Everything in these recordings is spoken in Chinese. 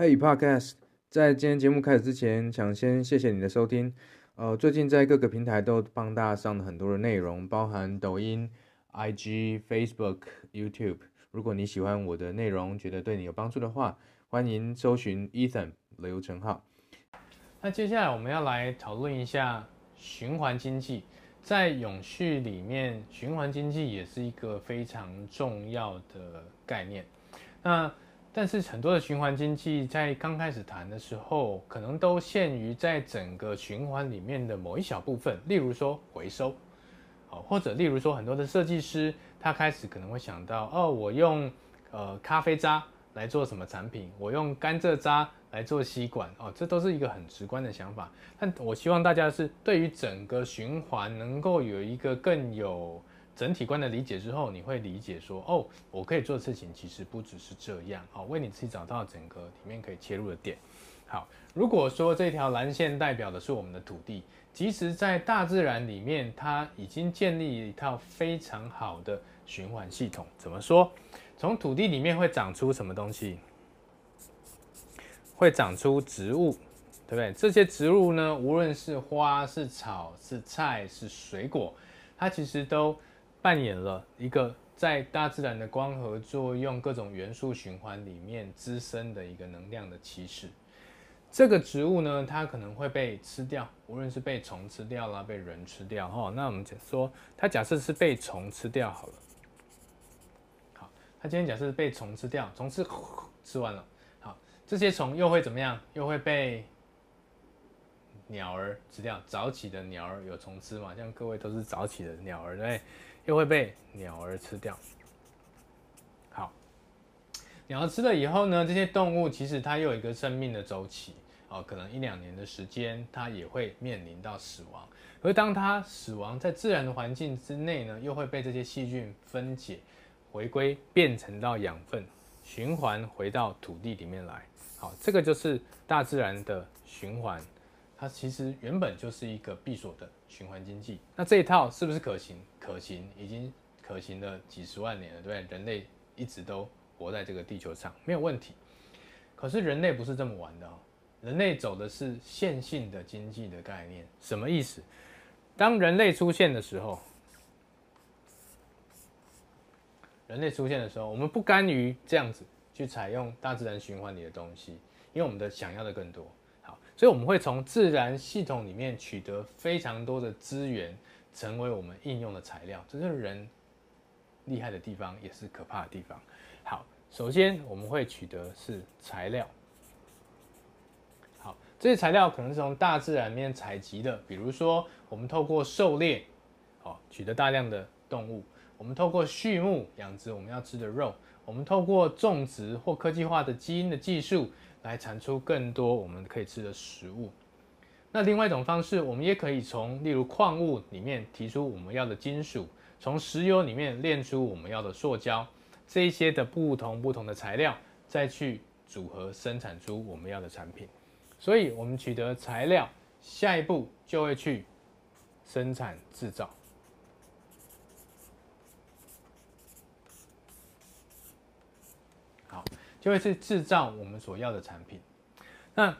Hey Podcast，在今天节目开始之前，想先谢谢你的收听。呃，最近在各个平台都帮大家上了很多的内容，包含抖音、IG、Facebook、YouTube。如果你喜欢我的内容，觉得对你有帮助的话，欢迎搜寻 Ethan 刘成浩。那接下来我们要来讨论一下循环经济，在永续里面，循环经济也是一个非常重要的概念。那但是很多的循环经济在刚开始谈的时候，可能都限于在整个循环里面的某一小部分，例如说回收，好，或者例如说很多的设计师，他开始可能会想到，哦，我用呃咖啡渣来做什么产品，我用甘蔗渣来做吸管，哦，这都是一个很直观的想法。但我希望大家是对于整个循环能够有一个更有。整体观的理解之后，你会理解说，哦，我可以做的事情其实不只是这样，好，为你自己找到整个里面可以切入的点。好，如果说这条蓝线代表的是我们的土地，其实在大自然里面，它已经建立一套非常好的循环系统。怎么说？从土地里面会长出什么东西？会长出植物，对不对？这些植物呢，无论是花、是草、是菜、是水果，它其实都扮演了一个在大自然的光合作用、各种元素循环里面滋生的一个能量的起始。这个植物呢，它可能会被吃掉，无论是被虫吃掉啦，被人吃掉哈。那我们说，它假设是被虫吃掉好了。好，它今天假设是被虫吃掉，虫吃吃完了，好，这些虫又会怎么样？又会被鸟儿吃掉。早起的鸟儿有虫吃嘛？像各位都是早起的鸟儿，对？又会被鸟儿吃掉。好，鸟儿吃了以后呢，这些动物其实它又有一个生命的周期哦，可能一两年的时间，它也会面临到死亡。而当它死亡在自然的环境之内呢，又会被这些细菌分解，回归变成到养分，循环回到土地里面来。好，这个就是大自然的循环。它其实原本就是一个闭锁的循环经济，那这一套是不是可行？可行，已经可行了几十万年了，对不对？人类一直都活在这个地球上，没有问题。可是人类不是这么玩的哦，人类走的是线性的经济的概念，什么意思？当人类出现的时候，人类出现的时候，我们不甘于这样子去采用大自然循环里的东西，因为我们的想要的更多。所以我们会从自然系统里面取得非常多的资源，成为我们应用的材料。这是人厉害的地方，也是可怕的地方。好，首先我们会取得是材料。好，这些材料可能是从大自然里面采集的，比如说我们透过狩猎，好，取得大量的动物；我们透过畜牧养殖我们要吃的肉；我们透过种植或科技化的基因的技术。来产出更多我们可以吃的食物。那另外一种方式，我们也可以从例如矿物里面提出我们要的金属，从石油里面炼出我们要的塑胶，这一些的不同不同的材料，再去组合生产出我们要的产品。所以，我们取得材料，下一步就会去生产制造。就会是制造我们所要的产品。那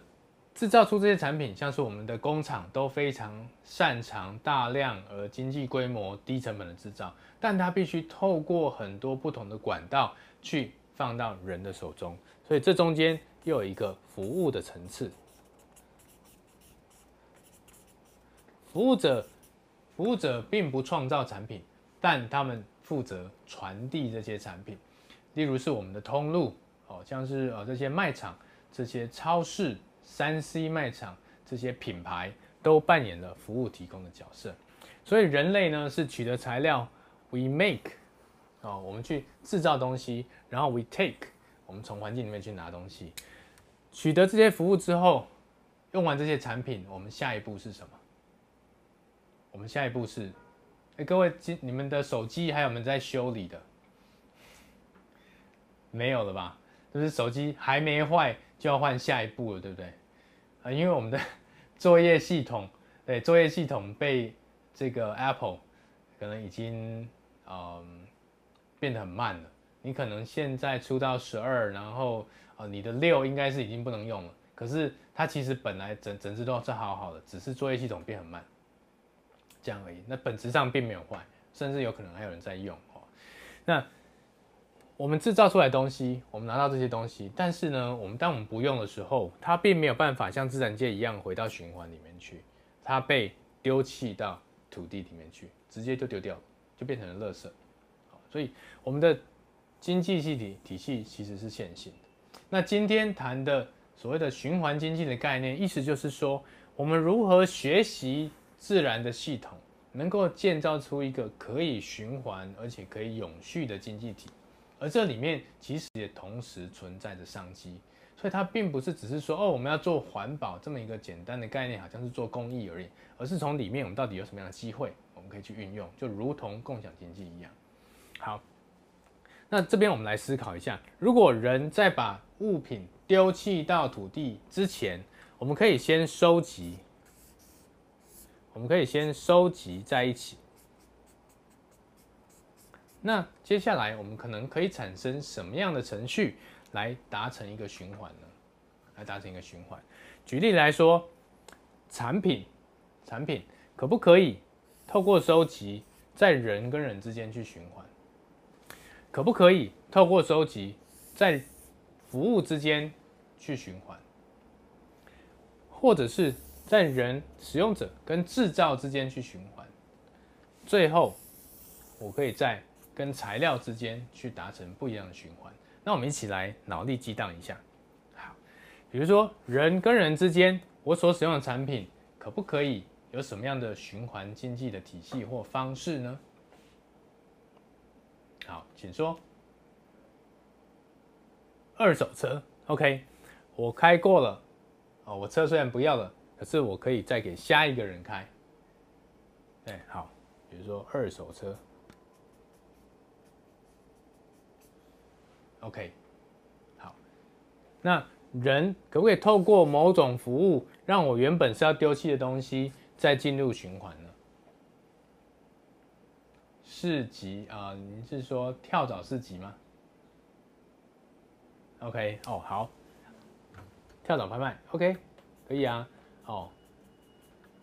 制造出这些产品，像是我们的工厂都非常擅长大量而经济规模、低成本的制造，但它必须透过很多不同的管道去放到人的手中，所以这中间又有一个服务的层次。服务者，服务者并不创造产品，但他们负责传递这些产品，例如是我们的通路。哦，像是呃这些卖场、这些超市、三 C 卖场这些品牌都扮演了服务提供的角色。所以人类呢是取得材料，we make，哦，我们去制造东西，然后 we take，我们从环境里面去拿东西。取得这些服务之后，用完这些产品，我们下一步是什么？我们下一步是，哎，各位，今你们的手机还有没有在修理的？没有了吧？就是手机还没坏就要换下一步了，对不对？啊，因为我们的 作业系统，对，作业系统被这个 Apple 可能已经嗯变得很慢了。你可能现在出到十二，然后啊，你的六应该是已经不能用了，可是它其实本来整整只都是好好的，只是作业系统变很慢，这样而已。那本质上并没有坏，甚至有可能还有人在用哦。那我们制造出来东西，我们拿到这些东西，但是呢，我们当我们不用的时候，它并没有办法像自然界一样回到循环里面去，它被丢弃到土地里面去，直接就丢掉了，就变成了垃圾。所以我们的经济系体体系其实是线性的。那今天谈的所谓的循环经济的概念，意思就是说，我们如何学习自然的系统，能够建造出一个可以循环而且可以永续的经济体。而这里面其实也同时存在着商机。所以它并不是只是说哦，我们要做环保这么一个简单的概念，好像是做公益而已，而是从里面我们到底有什么样的机会，我们可以去运用，就如同共享经济一样。好，那这边我们来思考一下，如果人在把物品丢弃到土地之前，我们可以先收集，我们可以先收集在一起。那接下来我们可能可以产生什么样的程序来达成一个循环呢？来达成一个循环。举例来说，产品，产品可不可以透过收集，在人跟人之间去循环？可不可以透过收集，在服务之间去循环，或者是在人使用者跟制造之间去循环，最后我可以在跟材料之间去达成不一样的循环。那我们一起来脑力激荡一下。好，比如说人跟人之间，我所使用的产品可不可以有什么样的循环经济的体系或方式呢？好，请说。二手车，OK，我开过了，哦，我车虽然不要了，可是我可以再给下一个人开。哎，好，比如说二手车，OK，好，那人可不可以透过某种服务，让我原本是要丢弃的东西再进入循环呢？市集啊，你是说跳蚤市集吗？OK，哦，好，跳蚤拍卖，OK，可以啊，哦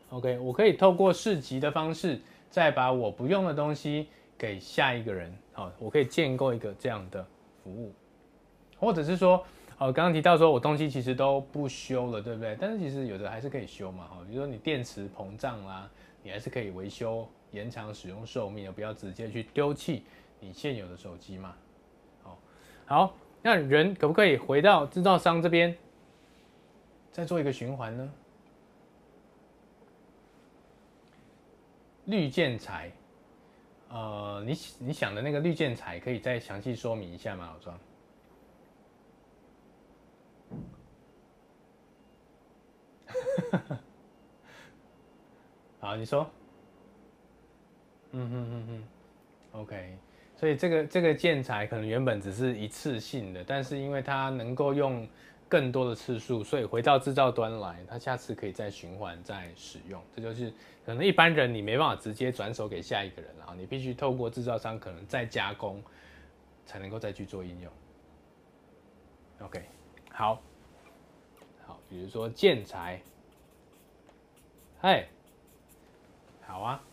，OK，我可以透过市集的方式，再把我不用的东西给下一个人，好，我可以建构一个这样的服务，或者是说，哦，刚刚提到说我东西其实都不修了，对不对？但是其实有的还是可以修嘛，哈，比如说你电池膨胀啦，你还是可以维修。延长使用寿命，而不要直接去丢弃你现有的手机嘛。好，好，那人可不可以回到制造商这边，再做一个循环呢？绿建材，呃，你你想的那个绿建材，可以再详细说明一下吗？老庄。好，你说。嗯哼哼哼，OK，所以这个这个建材可能原本只是一次性的，但是因为它能够用更多的次数，所以回到制造端来，它下次可以再循环再使用。这就是可能一般人你没办法直接转手给下一个人，然后你必须透过制造商可能再加工，才能够再去做应用。OK，好，好，比如说建材，嗨，好啊。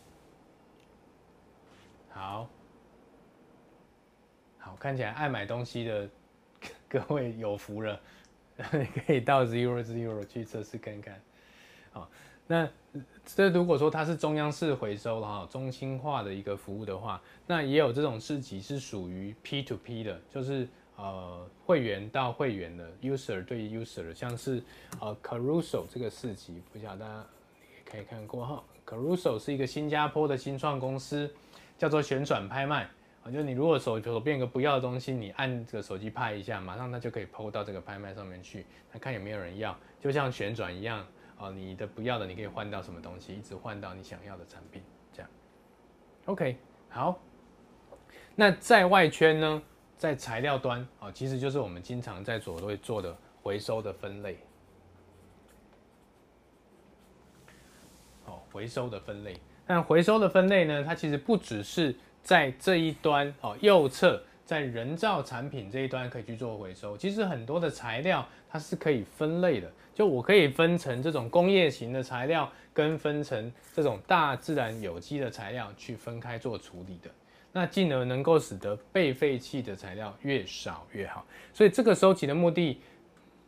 好，好，看起来爱买东西的 各位有福了，可以到 Zero Zero 去测试看看。好，那这如果说它是中央式回收的哈，中心化的一个服务的话，那也有这种市集是属于 P to P 的，就是呃会员到会员的 User 对 User，像是呃 Caruso 这个市集，不晓得大家可以看过哈。Caruso 是一个新加坡的新创公司。叫做旋转拍卖，就你如果手手边有个不要的东西，你按这个手机拍一下，马上它就可以抛到这个拍卖上面去，来看有没有人要，就像旋转一样啊，你的不要的你可以换到什么东西，一直换到你想要的产品，这样。OK，好。那在外圈呢，在材料端啊，其实就是我们经常在所会做的回收的分类。哦，回收的分类。但回收的分类呢，它其实不只是在这一端哦，右侧在人造产品这一端可以去做回收。其实很多的材料它是可以分类的，就我可以分成这种工业型的材料，跟分成这种大自然有机的材料去分开做处理的。那进而能够使得被废弃的材料越少越好。所以这个收集的目的，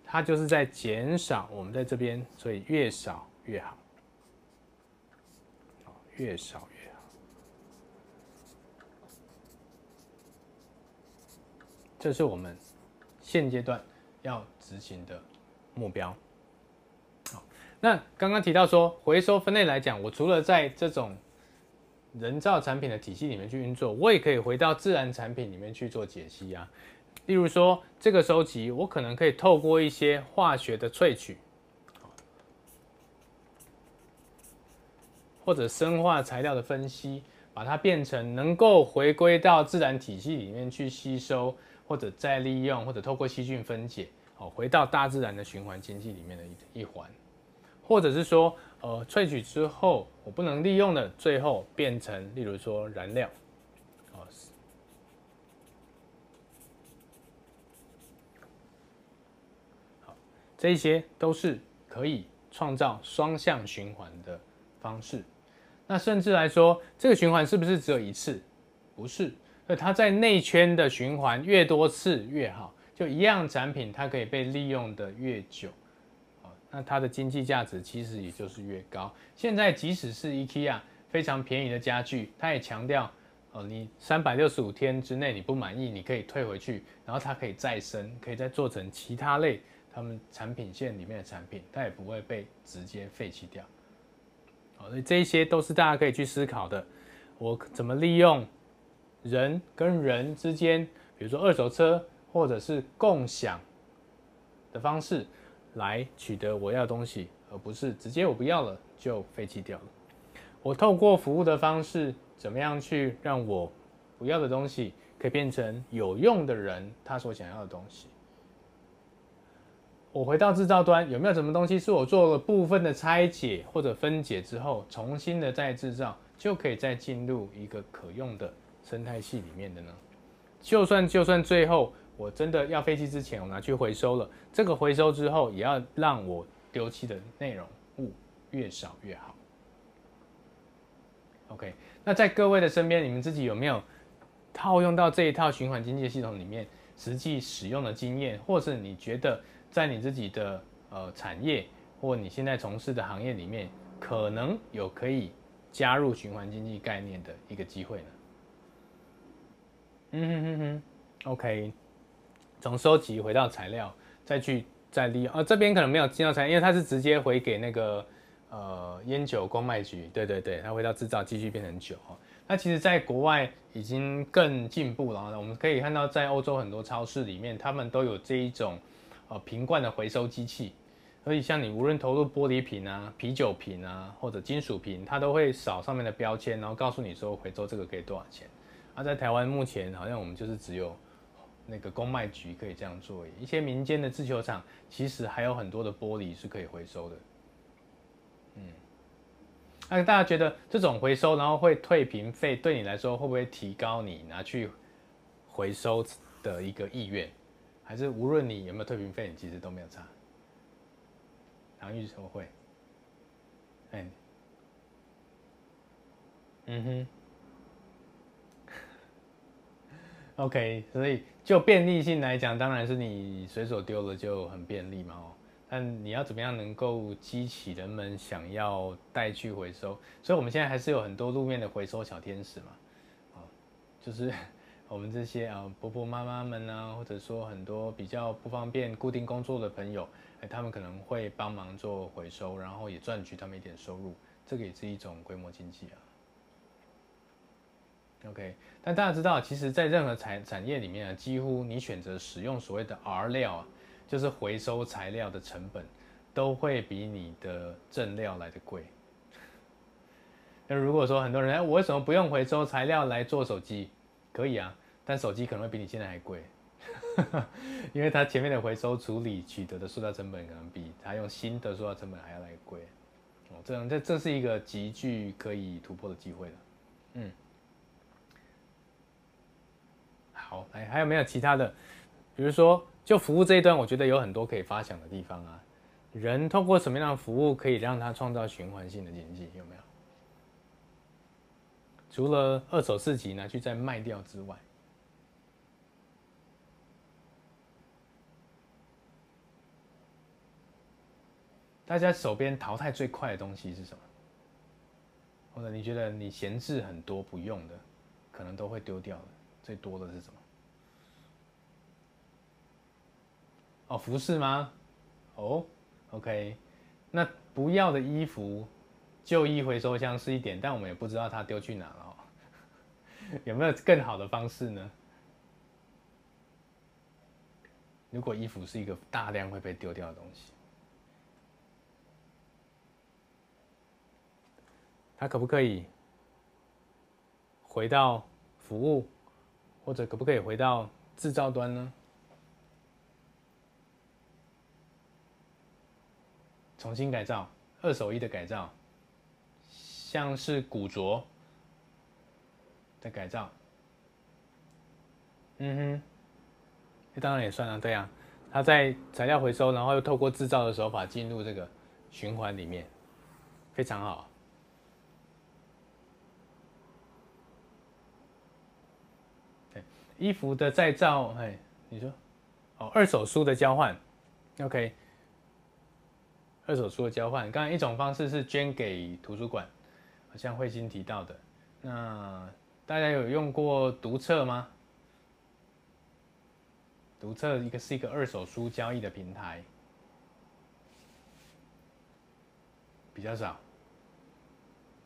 它就是在减少我们在这边，所以越少越好，越少越好。这是我们现阶段要执行的目标。好，那刚刚提到说回收分类来讲，我除了在这种人造产品的体系里面去运作，我也可以回到自然产品里面去做解析啊。例如说，这个收集，我可能可以透过一些化学的萃取，或者生化材料的分析，把它变成能够回归到自然体系里面去吸收。或者再利用，或者透过细菌分解，哦，回到大自然的循环经济里面的一一环，或者是说，呃，萃取之后我不能利用的，最后变成，例如说燃料，哦，好，这些都是可以创造双向循环的方式。那甚至来说，这个循环是不是只有一次？不是。那它在内圈的循环越多次越好，就一样产品它可以被利用的越久，那它的经济价值其实也就是越高。现在即使是 IKEA 非常便宜的家具，它也强调，哦，你三百六十五天之内你不满意，你可以退回去，然后它可以再生，可以再做成其他类他们产品线里面的产品，它也不会被直接废弃掉。好，所以这些都是大家可以去思考的，我怎么利用？人跟人之间，比如说二手车或者是共享的方式，来取得我要的东西，而不是直接我不要了就废弃掉了。我透过服务的方式，怎么样去让我不要的东西可以变成有用的人他所想要的东西？我回到制造端，有没有什么东西是我做了部分的拆解或者分解之后，重新的再制造，就可以再进入一个可用的？生态系里面的呢，就算就算最后我真的要废弃之前，我拿去回收了，这个回收之后也要让我丢弃的内容物越少越好。OK，那在各位的身边，你们自己有没有套用到这一套循环经济系统里面实际使用的经验，或是你觉得在你自己的呃产业或你现在从事的行业里面，可能有可以加入循环经济概念的一个机会呢？嗯哼哼哼，OK，从收集回到材料，再去再利用。啊，这边可能没有进到材料，因为它是直接回给那个呃烟酒公卖局。对对对，它回到制造继续变成酒。那其实，在国外已经更进步了。我们可以看到，在欧洲很多超市里面，他们都有这一种呃瓶罐的回收机器。所以，像你无论投入玻璃瓶啊、啤酒瓶啊，或者金属瓶，它都会扫上面的标签，然后告诉你说回收这个可以多少钱。那、在台湾目前好像我们就是只有那个公卖局可以这样做，一些民间的制球厂其实还有很多的玻璃是可以回收的。嗯，那大家觉得这种回收然后会退瓶费，对你来说会不会提高你拿去回收的一个意愿？还是无论你有没有退瓶费，你其实都没有差？唐玉说会。哎，嗯哼。OK，所以就便利性来讲，当然是你随手丢了就很便利嘛哦。但你要怎么样能够激起人们想要带去回收？所以我们现在还是有很多路面的回收小天使嘛，哦就是 我们这些啊婆婆妈妈们啊，或者说很多比较不方便固定工作的朋友，哎，他们可能会帮忙做回收，然后也赚取他们一点收入，这个也是一种规模经济啊。OK，但大家知道，其实，在任何产产业里面啊，几乎你选择使用所谓的 R 料，就是回收材料的成本，都会比你的正料来得贵。那如果说很多人，哎，我为什么不用回收材料来做手机？可以啊，但手机可能会比你现在还贵，因为它前面的回收处理取得的塑料成本，可能比它用新的塑料成本还要来贵。哦，这样这这是一个极具可以突破的机会了。嗯。还有没有其他的？比如说，就服务这一端，我觉得有很多可以发想的地方啊。人通过什么样的服务可以让他创造循环性的经济？有没有？除了二手市集拿去再卖掉之外，大家手边淘汰最快的东西是什么？或者你觉得你闲置很多不用的，可能都会丢掉的，最多的是什么？哦，服饰吗？哦。OK，那不要的衣服，旧衣回收箱是一点，但我们也不知道它丢去哪了。有没有更好的方式呢？如果衣服是一个大量会被丢掉的东西，它可不可以回到服务，或者可不可以回到制造端呢？重新改造，二手衣的改造，像是古着的改造，嗯哼，这当然也算啊，对啊，它在材料回收，然后又透过制造的手法进入这个循环里面，非常好。对，衣服的再造，哎，你说，哦，二手书的交换，OK。二手书的交换，刚才一种方式是捐给图书馆，好像慧心提到的。那大家有用过读册吗？读册一个是一个二手书交易的平台，比较少。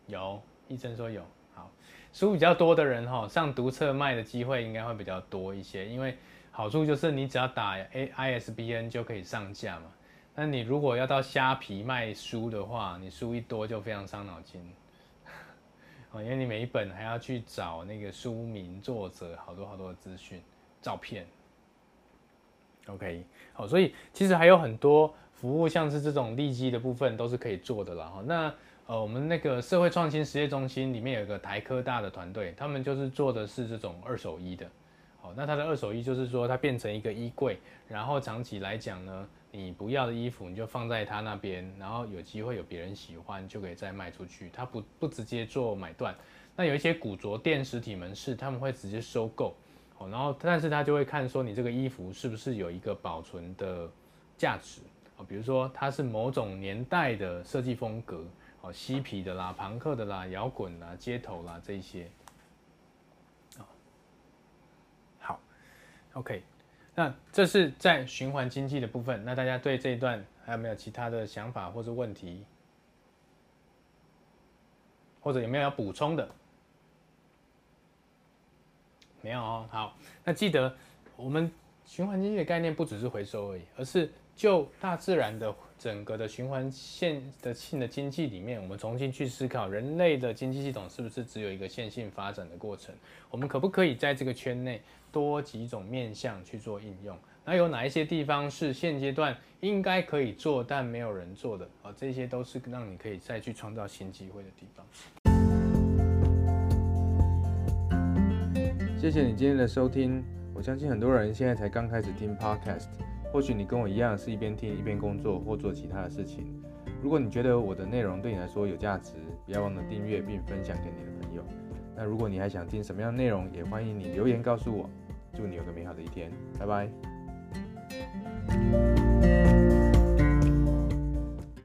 有，一真说有。好，书比较多的人哈，上读册卖的机会应该会比较多一些，因为好处就是你只要打 A ISBN 就可以上架嘛。那你如果要到虾皮卖书的话，你书一多就非常伤脑筋，哦，因为你每一本还要去找那个书名、作者，好多好多的资讯、照片。OK，好，所以其实还有很多服务，像是这种利基的部分都是可以做的啦。哈，那呃，我们那个社会创新实验中心里面有一个台科大的团队，他们就是做的是这种二手衣的。好，那它的二手衣就是说它变成一个衣柜，然后长期来讲呢。你不要的衣服，你就放在他那边，然后有机会有别人喜欢，就可以再卖出去。他不不直接做买断。那有一些古着店实体门市，他们会直接收购，哦，然后但是他就会看说你这个衣服是不是有一个保存的价值，哦，比如说它是某种年代的设计风格，哦，嬉皮的啦、庞克的啦、摇滚啦、街头啦这一些，好，OK。那这是在循环经济的部分。那大家对这一段还有没有其他的想法或者问题，或者有没有要补充的？没有哦。好，那记得我们循环经济的概念不只是回收而已，而是就大自然的整个的循环线的性的经济里面，我们重新去思考人类的经济系统是不是只有一个线性发展的过程？我们可不可以在这个圈内？多几种面向去做应用，那有哪一些地方是现阶段应该可以做但没有人做的啊？这些都是让你可以再去创造新机会的地方。谢谢你今天的收听，我相信很多人现在才刚开始听 Podcast，或许你跟我一样是一边听一边工作或做其他的事情。如果你觉得我的内容对你来说有价值，不要忘了订阅并分享给你的朋友。那如果你还想听什么样的内容，也欢迎你留言告诉我。祝你有个美好的一天，拜拜。